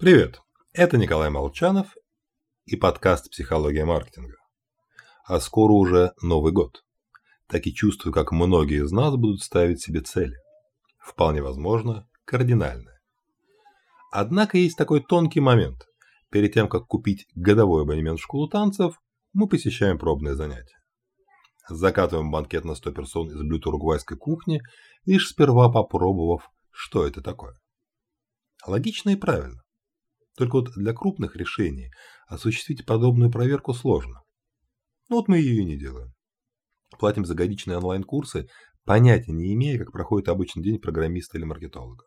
Привет, это Николай Молчанов и подкаст «Психология маркетинга». А скоро уже Новый год. Так и чувствую, как многие из нас будут ставить себе цели. Вполне возможно, кардинальные. Однако есть такой тонкий момент. Перед тем, как купить годовой абонемент в школу танцев, мы посещаем пробные занятия. Закатываем банкет на 100 персон из блюд уругвайской кухни, лишь сперва попробовав, что это такое. Логично и правильно. Только вот для крупных решений осуществить подобную проверку сложно. Ну вот мы ее не делаем. Платим за годичные онлайн-курсы, понятия не имея, как проходит обычный день программиста или маркетолога.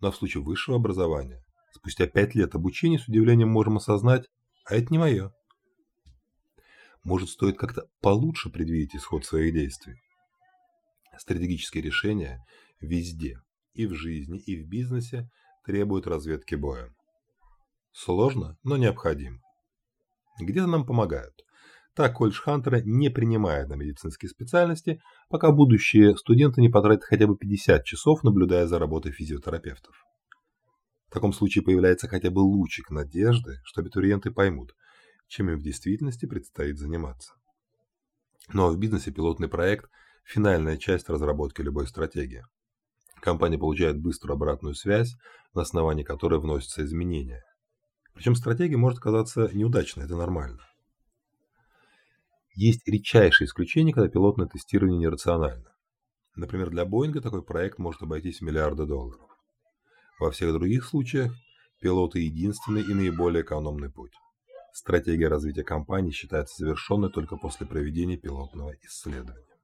Но в случае высшего образования, спустя пять лет обучения с удивлением можем осознать, а это не мое. Может, стоит как-то получше предвидеть исход своих действий. Стратегические решения везде, и в жизни, и в бизнесе, требуют разведки боя. Сложно, но необходимо. Где-то нам помогают. Так колледж Хантера не принимает на медицинские специальности, пока будущие студенты не потратят хотя бы 50 часов, наблюдая за работой физиотерапевтов. В таком случае появляется хотя бы лучик надежды, что абитуриенты поймут, чем им в действительности предстоит заниматься. Ну а в бизнесе пилотный проект – финальная часть разработки любой стратегии. Компания получает быструю обратную связь, на основании которой вносятся изменения. Причем стратегия может оказаться неудачной, это нормально. Есть редчайшие исключения, когда пилотное тестирование нерационально. Например, для Боинга такой проект может обойтись в миллиарды долларов. Во всех других случаях пилоты единственный и наиболее экономный путь. Стратегия развития компании считается завершенной только после проведения пилотного исследования.